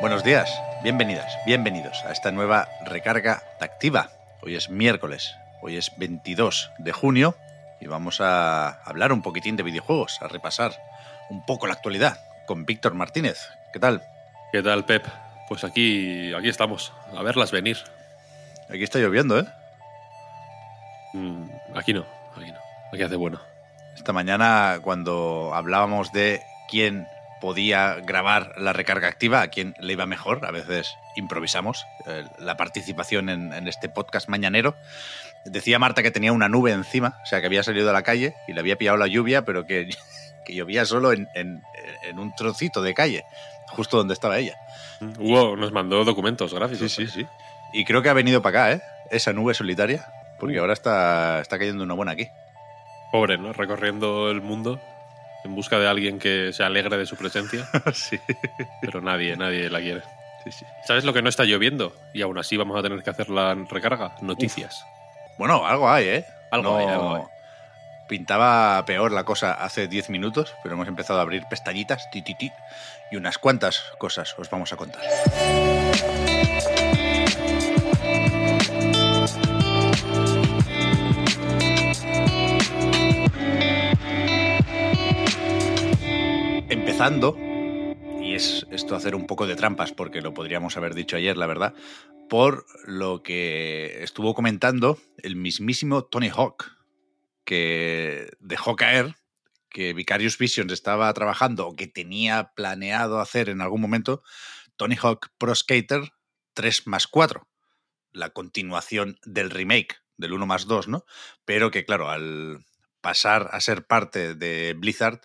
Buenos días, bienvenidas, bienvenidos a esta nueva recarga activa. Hoy es miércoles, hoy es 22 de junio y vamos a hablar un poquitín de videojuegos, a repasar un poco la actualidad con Víctor Martínez. ¿Qué tal? ¿Qué tal, Pep? Pues aquí, aquí estamos, a verlas venir. Aquí está lloviendo, ¿eh? Mm, aquí no, aquí no, aquí hace bueno. Esta mañana cuando hablábamos de quién podía grabar la recarga activa, a quién le iba mejor, a veces improvisamos eh, la participación en, en este podcast mañanero. Decía Marta que tenía una nube encima, o sea, que había salido a la calle y le había pillado la lluvia, pero que, que llovía solo en, en- en un trocito de calle, justo donde estaba ella. Hugo nos mandó documentos gráficos. Sí, sí, sí. Y creo que ha venido para acá, ¿eh? Esa nube solitaria, porque ahora está, está cayendo una buena aquí. Pobre, ¿no? Recorriendo el mundo en busca de alguien que se alegre de su presencia, sí, pero nadie, nadie la quiere. sí, sí. ¿Sabes lo que no está lloviendo? Y aún así vamos a tener que hacer la recarga. Noticias. Bueno, algo hay, ¿eh? Algo hay, algo hay. Pintaba peor la cosa hace 10 minutos, pero hemos empezado a abrir pestañitas, ti, ti, ti, y unas cuantas cosas os vamos a contar. Y es esto hacer un poco de trampas, porque lo podríamos haber dicho ayer, la verdad, por lo que estuvo comentando el mismísimo Tony Hawk, que dejó caer que Vicarious Visions estaba trabajando o que tenía planeado hacer en algún momento Tony Hawk Pro Skater 3 más 4, la continuación del remake del 1 más 2, ¿no? Pero que claro, al pasar a ser parte de Blizzard,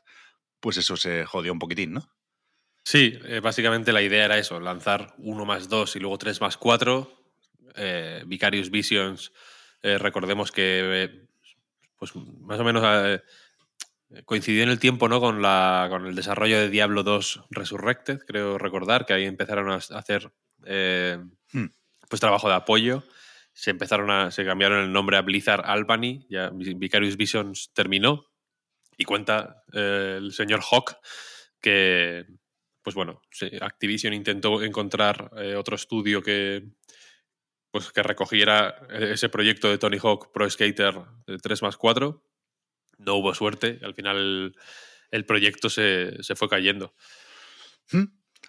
pues eso se jodió un poquitín, ¿no? Sí, eh, básicamente la idea era eso, lanzar 1 más 2 y luego 3 más 4. Eh, Vicarious Visions, eh, recordemos que eh, pues más o menos coincidió en el tiempo ¿no? con, la, con el desarrollo de Diablo 2 Resurrected, creo recordar, que ahí empezaron a hacer Hmm. pues trabajo de apoyo. Se empezaron a, se cambiaron el nombre a Blizzard Albany, ya Vicarious Visions terminó. Y cuenta eh, el señor Hawk que, pues bueno, Activision intentó encontrar eh, otro estudio que, pues que recogiera ese proyecto de Tony Hawk Pro Skater de 3 más 4. No hubo suerte, al final el, proyecto se, se fue cayendo. ¿Mm?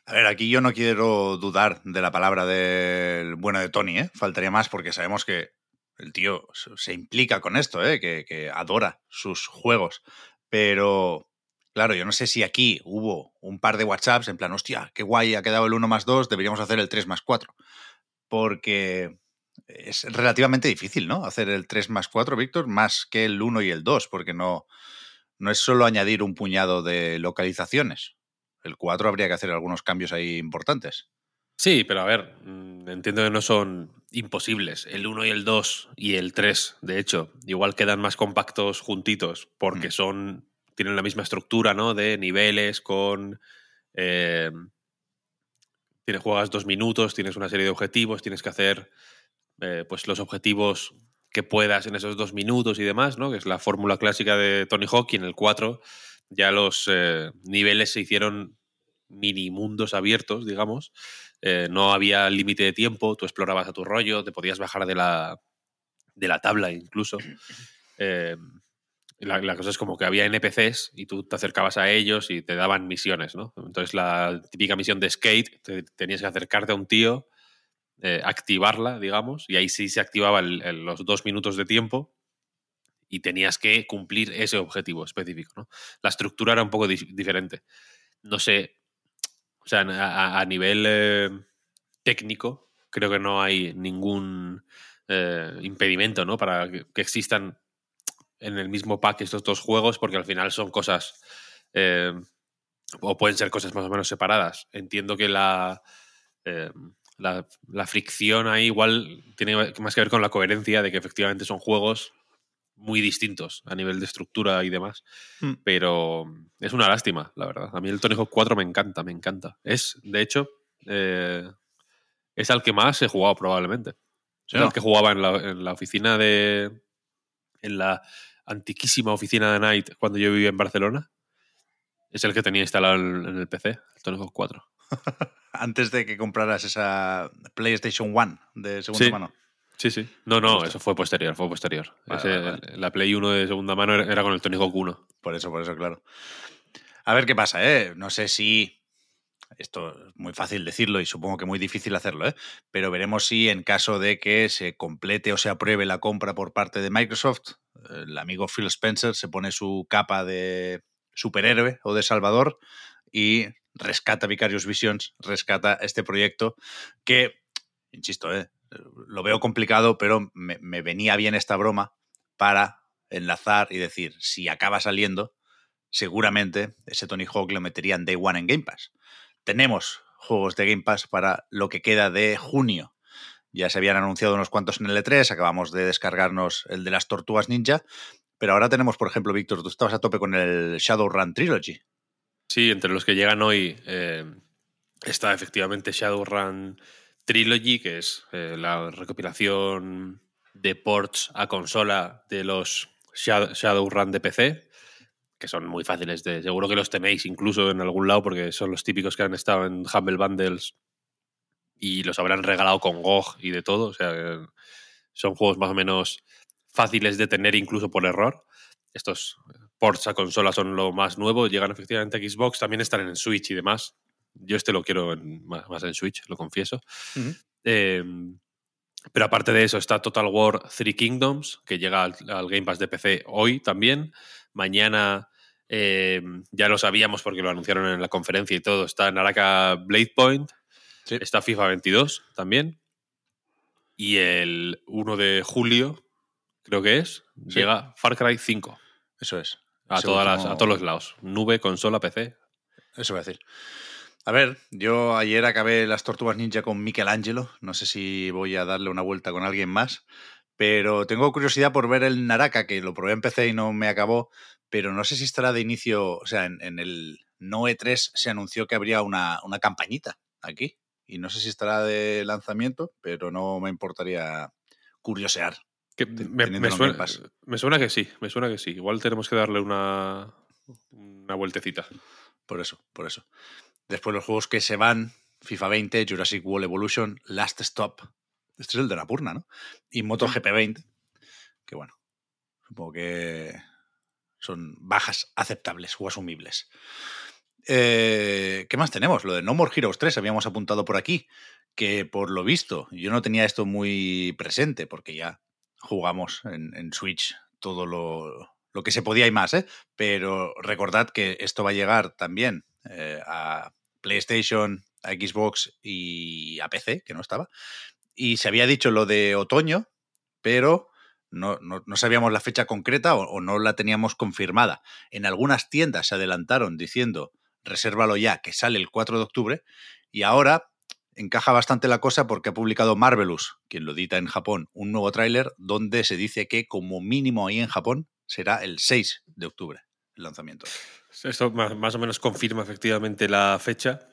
A ver, aquí yo no quiero dudar de la palabra del bueno de Tony, ¿eh? Faltaría más porque sabemos que el tío se- implica con esto, ¿eh? Que, que adora sus juegos. Pero, claro, yo no sé si aquí hubo un par de WhatsApps en plan, hostia, qué guay ha quedado el 1 más 2, deberíamos hacer el 3 más 4. Porque es relativamente difícil, ¿no? Hacer el 3 más 4, Víctor, más que el 1 y el 2, porque no, no es solo añadir un puñado de localizaciones. El 4 habría que hacer algunos cambios ahí importantes. Sí, pero a ver, mm, entiendo que no son imposibles. El 1 y el 2 y el 3, de hecho, igual quedan más compactos juntitos porque Mm. son tienen la misma estructura, ¿no? De niveles con... eh, tienes, juegas dos minutos, tienes una serie de objetivos, tienes que hacer eh, pues los objetivos que puedas en esos dos minutos y demás, ¿no? Que es la fórmula clásica de Tony Hawk y en el 4 ya los eh, niveles se hicieron mini mundos abiertos, digamos. Eh, no había límite de tiempo, tú explorabas a tu rollo, te podías bajar de la, de la tabla incluso. Eh, la, la cosa es como que había NPCs y tú te acercabas a ellos y te daban misiones, ¿no? Entonces la típica misión de skate, te- tenías que acercarte a un tío, eh, activarla, digamos, y ahí sí se activaba el- el- los dos minutos de tiempo y tenías que cumplir ese objetivo específico, ¿no? La estructura era un poco dif- diferente. No sé, o sea, a, nivel eh, técnico, creo que no hay ningún eh, impedimento, ¿no? Para que, existan en el mismo pack estos dos juegos porque al final son cosas eh, o pueden ser cosas más o menos separadas. Entiendo que la, la, la, fricción ahí igual tiene más que ver con la coherencia de que efectivamente son juegos muy distintos a nivel de estructura y demás. Mm. Pero es una lástima, la verdad. A mí el Tony Hawk 4 me encanta, me encanta. Es, de hecho, eh, es al que más he jugado probablemente. El que jugaba en la, en la, oficina de... En la antiquísima oficina de Night cuando yo vivía en Barcelona. Es el que tenía instalado en el PC, el Tony Hawk 4. Antes de que compraras esa PlayStation 1 de segunda mano. Sí, sí. No, no, eso fue posterior, fue posterior. La Play 1 de segunda mano era con el Tony Hawk 1. Por eso, por eso, claro. A ver qué pasa, ¿eh? No sé si. Esto es muy fácil decirlo y supongo que muy difícil hacerlo, ¿eh? Pero veremos si en caso de que se complete o se apruebe la compra por parte de Microsoft, el amigo Phil Spencer se pone su capa de superhéroe o de salvador y rescata Vicarious Visions, rescata este proyecto que, insisto, ¿eh? Lo veo complicado, pero me, venía bien esta broma para enlazar y decir, si acaba saliendo, seguramente ese Tony Hawk lo meterían Day One en Game Pass. Tenemos juegos de Game Pass para lo que queda de junio. Ya se habían anunciado unos cuantos en el E3, acabamos de descargarnos el de las tortugas ninja, pero ahora tenemos, por ejemplo, Víctor, tú estabas a tope con el Shadowrun Trilogy. Sí, entre los que llegan hoy eh, está efectivamente Shadowrun Trilogy, que es eh, la recopilación de ports a consola de los Shadowrun de PC, que son muy fáciles de. Seguro que los tenéis incluso en algún lado, porque son los típicos que han estado en Humble Bundles y los habrán regalado con GOG y de todo. O sea, son juegos más o menos fáciles de tener incluso por error. Estos ports a consola son lo más nuevo, llegan efectivamente a Xbox, también están en Switch y demás. Yo este lo quiero más, en Switch, lo confieso. Em, pero aparte de eso está Total War Three Kingdoms, que llega al, Game Pass de PC hoy también. Mañana em, ya lo sabíamos porque lo anunciaron en la conferencia y todo. Está Naraka Blade Point. Está FIFA 22 también. Y el 1 de julio, creo que es, llega Far Cry 5. Eso es. A, todas a todos los lados. Nube, consola, PC. Eso voy a decir. A ver, yo ayer acabé las Tortugas Ninja con Michelangelo. No sé si voy a darle una vuelta con alguien más. Pero tengo curiosidad por ver el Naraka, que lo probé en PC y no me acabó. Pero no sé si estará de inicio. O sea, en, el No E3 se anunció que habría una, una campañita aquí. Y no sé si estará de lanzamiento, pero no me importaría curiosear. me, suena, me, suena, que sí, me suena que sí. Igual tenemos que darle una, una vueltecita. Por eso, por eso. Después los juegos que se van, FIFA 20, Jurassic World Evolution, Last Stop. Este es el de la Purna, ¿no? Y MotoGP 20, que bueno, supongo que son bajas aceptables o asumibles. Eh, ¿Qué más tenemos? Lo de No More Heroes 3 habíamos apuntado por aquí, que por lo visto yo no tenía esto muy presente porque ya jugamos en, Switch todo lo, lo, que se podía y más, ¿eh? pero recordad que esto va a llegar también eh, a PlayStation, a Xbox y a PC, que no estaba. Y se había dicho lo de otoño, pero no, sabíamos la fecha concreta o, no la teníamos confirmada. En algunas tiendas se adelantaron diciendo, resérvalo ya, que sale el 4 de octubre. Y ahora encaja bastante la cosa porque ha publicado Marvelous, quien lo edita en Japón, un nuevo tráiler donde se dice que como mínimo ahí en Japón será el 6 de octubre el lanzamiento. Esto más o menos confirma efectivamente la fecha,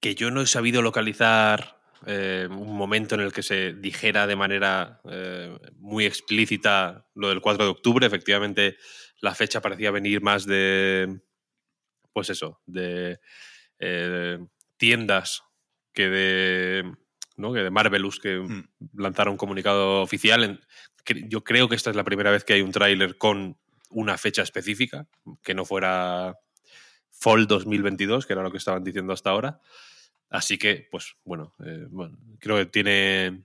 que yo no he sabido localizar eh, un momento en el que se dijera de manera eh, muy explícita lo del 4 de octubre. Efectivamente, la fecha parecía venir más de, pues eso, de eh, tiendas que de, ¿no? que de Marvelous, que mm. lanzaron un comunicado oficial. Yo creo que esta es la primera vez que hay un tráiler con una fecha específica, que no fuera Fall 2022, que era lo que estaban diciendo hasta ahora. Así que, pues bueno, eh, creo que tiene.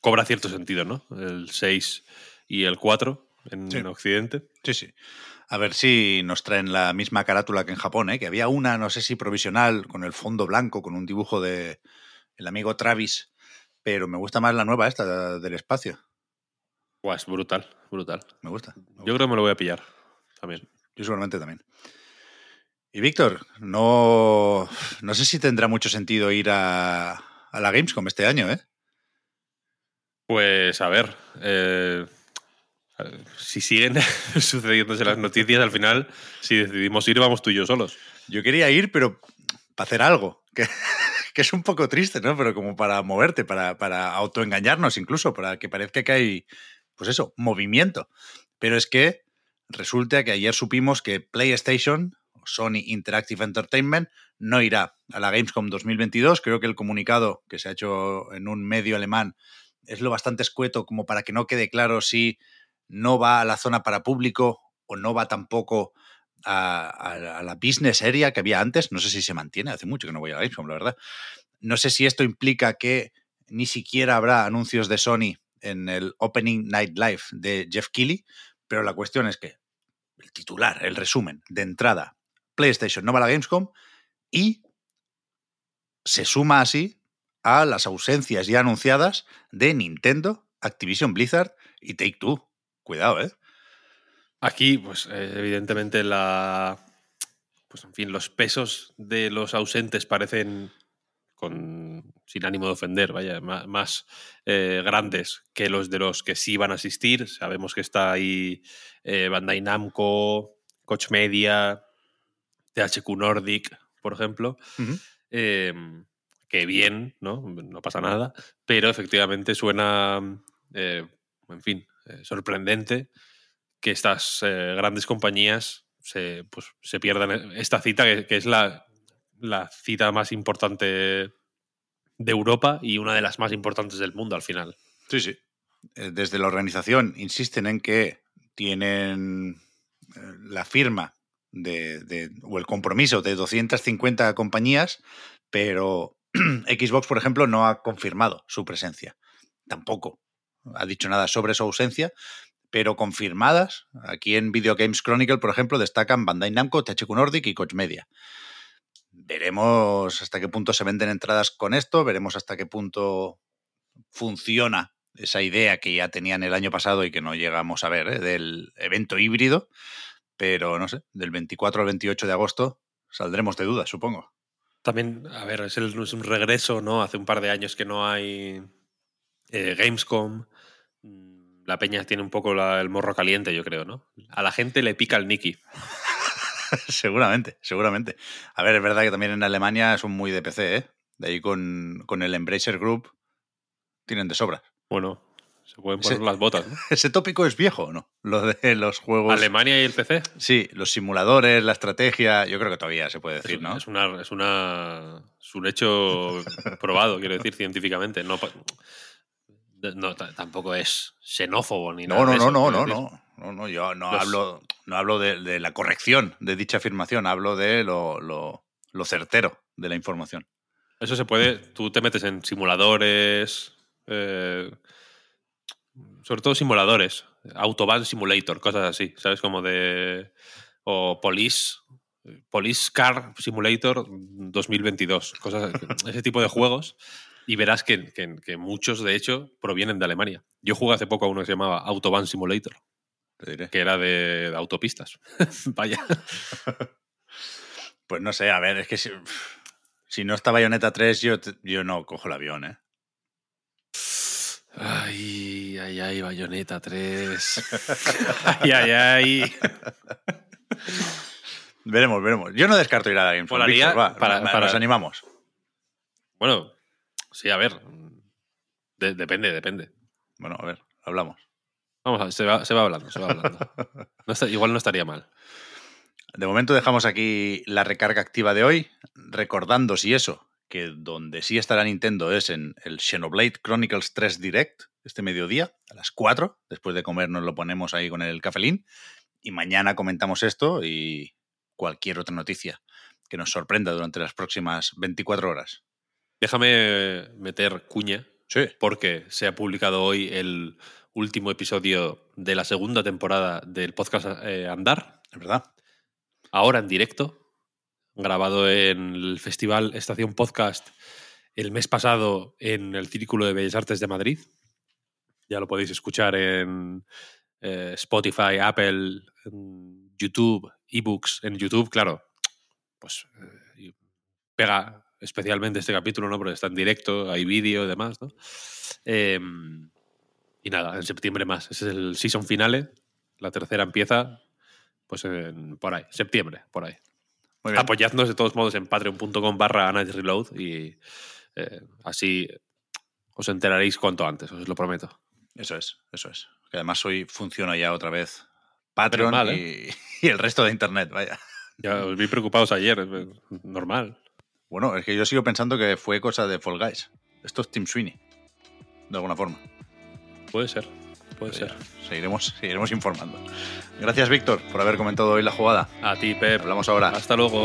cobra cierto sentido, ¿no? El 6 y el 4 en, Occidente. Sí, sí. A ver si nos traen la misma carátula que en Japón, ¿eh? que había una, no sé si provisional, con el fondo blanco, con un dibujo de el amigo Travis, pero me gusta más la nueva esta del espacio. Buah, es brutal, brutal. Me gusta. me Yo creo que me lo voy a pillar también. Yo seguramente también. Y Víctor, no, no sé si tendrá mucho sentido ir a, a la Gamescom este año, ¿eh? Pues a ver, eh, si siguen sucediéndose las noticias, al final, si decidimos ir, vamos tú y yo solos. Yo quería ir, pero para hacer algo, que, que es un poco triste, ¿no? Pero como para moverte, para, para autoengañarnos incluso, para que parezca que hay, pues eso, movimiento. Pero es que resulta que ayer supimos que PlayStation, Sony Interactive Entertainment, no irá a la Gamescom 2022. Creo que el comunicado que se ha hecho en un medio alemán es lo bastante escueto como para que no quede claro si no va a la zona para público o no va tampoco a, la business area que había antes. No sé si se mantiene, hace mucho que no voy a la Gamescom, la verdad. No sé si esto implica que ni siquiera habrá anuncios de Sony en el Opening Night Live de Jeff Keighley, pero la cuestión es que el titular, el resumen de entrada, PlayStation no va a la Gamescom y se suma así a las ausencias ya anunciadas de Nintendo, Activision Blizzard y Take Two. Cuidado, ¿eh? Aquí, pues eh, evidentemente la... Pues en fin, los pesos de los ausentes parecen con sin ánimo de ofender, vaya, más, eh, grandes que los de los que sí van a asistir. Sabemos que está ahí eh, Bandai Namco, Koch Media, THQ Nordic, por ejemplo. Eh, que bien, ¿no? No pasa nada, pero efectivamente suena, eh, en fin, sorprendente que estas grandes compañías se, pues, se pierdan esta cita, que, que es la, la cita más importante de Europa y una de las más importantes del mundo al final. Sí, sí. Eh, Desde la organización insisten en que tienen eh, la firma de, de- o el compromiso de 250 compañías, pero Xbox, por ejemplo, no ha confirmado su presencia. Tampoco ha dicho nada sobre su ausencia, pero confirmadas, aquí en Video Games Chronicle, por ejemplo, destacan Bandai Namco, THQ Nordic y Koch Media. Veremos hasta qué punto se venden entradas con esto, veremos hasta qué punto funciona esa idea que ya tenían el año pasado y que no llegamos a ver, ¿eh? del evento híbrido, pero no sé, del 24 al 28 de agosto saldremos de dudas, supongo. También, a ver, es, es un regreso, ¿no? Hace un par de años que no hay eh, Gamescom. Mm, La peña tiene un poco el morro caliente, yo creo, ¿no? A la gente le pica el Nicky. seguramente, seguramente. A ver, es verdad que también en Alemania son muy de PC, ¿eh? De ahí con, con el Embracer Group tienen de sobra. Bueno, se pueden Ese- poner las botas, ¿no? ¿Ese tópico es viejo no? Lo de los juegos... Alemania y el PC. Sí, los simuladores, la estrategia, yo creo que todavía se puede Es, decir, ¿no? es una, es una es un hecho probado, quiero decir, científicamente. No, tampoco es xenófobo ni nada. No, no, de no, eso, no, no, no, no, no, yo no Los- hablo, no hablo de, la corrección de dicha afirmación, hablo de lo, certero de la información. Eso se puede. Tú te metes en simuladores. eh, sobre todo simuladores. Autobahn Simulator, cosas así. ¿Sabes? Como de. O Police. Police Car Simulator 2022. Cosas, ese tipo de juegos. Y verás que, que- que muchos, de hecho, provienen de Alemania. Yo jugué hace poco a uno que se llamaba Autobahn Simulator, Te diré. que era de, de autopistas. Vaya. Pues no sé, a ver, es que si, si no está Bayonetta 3, yo, yo no cojo el avión, ¿eh? Ay, ay, ay, Bayonetta 3. ay, ay, ay. Veremos, veremos. Yo no descarto ir a la Gamescom. Molaría Víctor, va, para- para- Nos animamos. Bueno, sí, a ver. de- depende, depende. Bueno, a ver, hablamos. Vamos a ver, se va, se va hablando, se va hablando. No está- igual no estaría mal. De momento dejamos aquí la recarga activa de hoy, recordando si eso, que donde sí estará Nintendo es en el Xenoblade Chronicles 3 Direct, este mediodía, a las 4, después de comer nos lo ponemos ahí con el cafelín, y mañana comentamos esto y cualquier otra noticia que nos sorprenda durante las próximas 24 horas. Déjame meter cuña, Sí. porque se ha publicado hoy el último episodio de la segunda temporada del podcast eh, Andar, Es verdad. ahora en directo, grabado en el Festival Estación Podcast el mes pasado en el Círculo de Bellas Artes de Madrid. Ya lo podéis escuchar en eh, Spotify, Apple, YouTube, ebooks. En YouTube, claro, pues eh, pega especialmente este capítulo, ¿no? Porque está en directo, hay vídeo y demás, ¿no? Em, y nada, en septiembre más. Ese es el season finale. La tercera empieza, pues en, por ahí, septiembre, por ahí. Apoyadnos de todos modos en patreon.com barra Reload y eh, así os enteraréis cuanto antes, os lo prometo. Eso es, eso es. Que además hoy funciona ya otra vez Patreon ¿eh? y, el resto de Internet, vaya. Ya os vi preocupados ayer, normal. Bueno, es que yo sigo pensando que fue cosa de Fall Guys. Esto es Tim Sweeney, de alguna forma. Puede ser, puede ser. Seguiremos, seguiremos informando. Gracias, Víctor, por haber comentado hoy la jugada. A ti, Pep. Hablamos ahora. Hasta luego.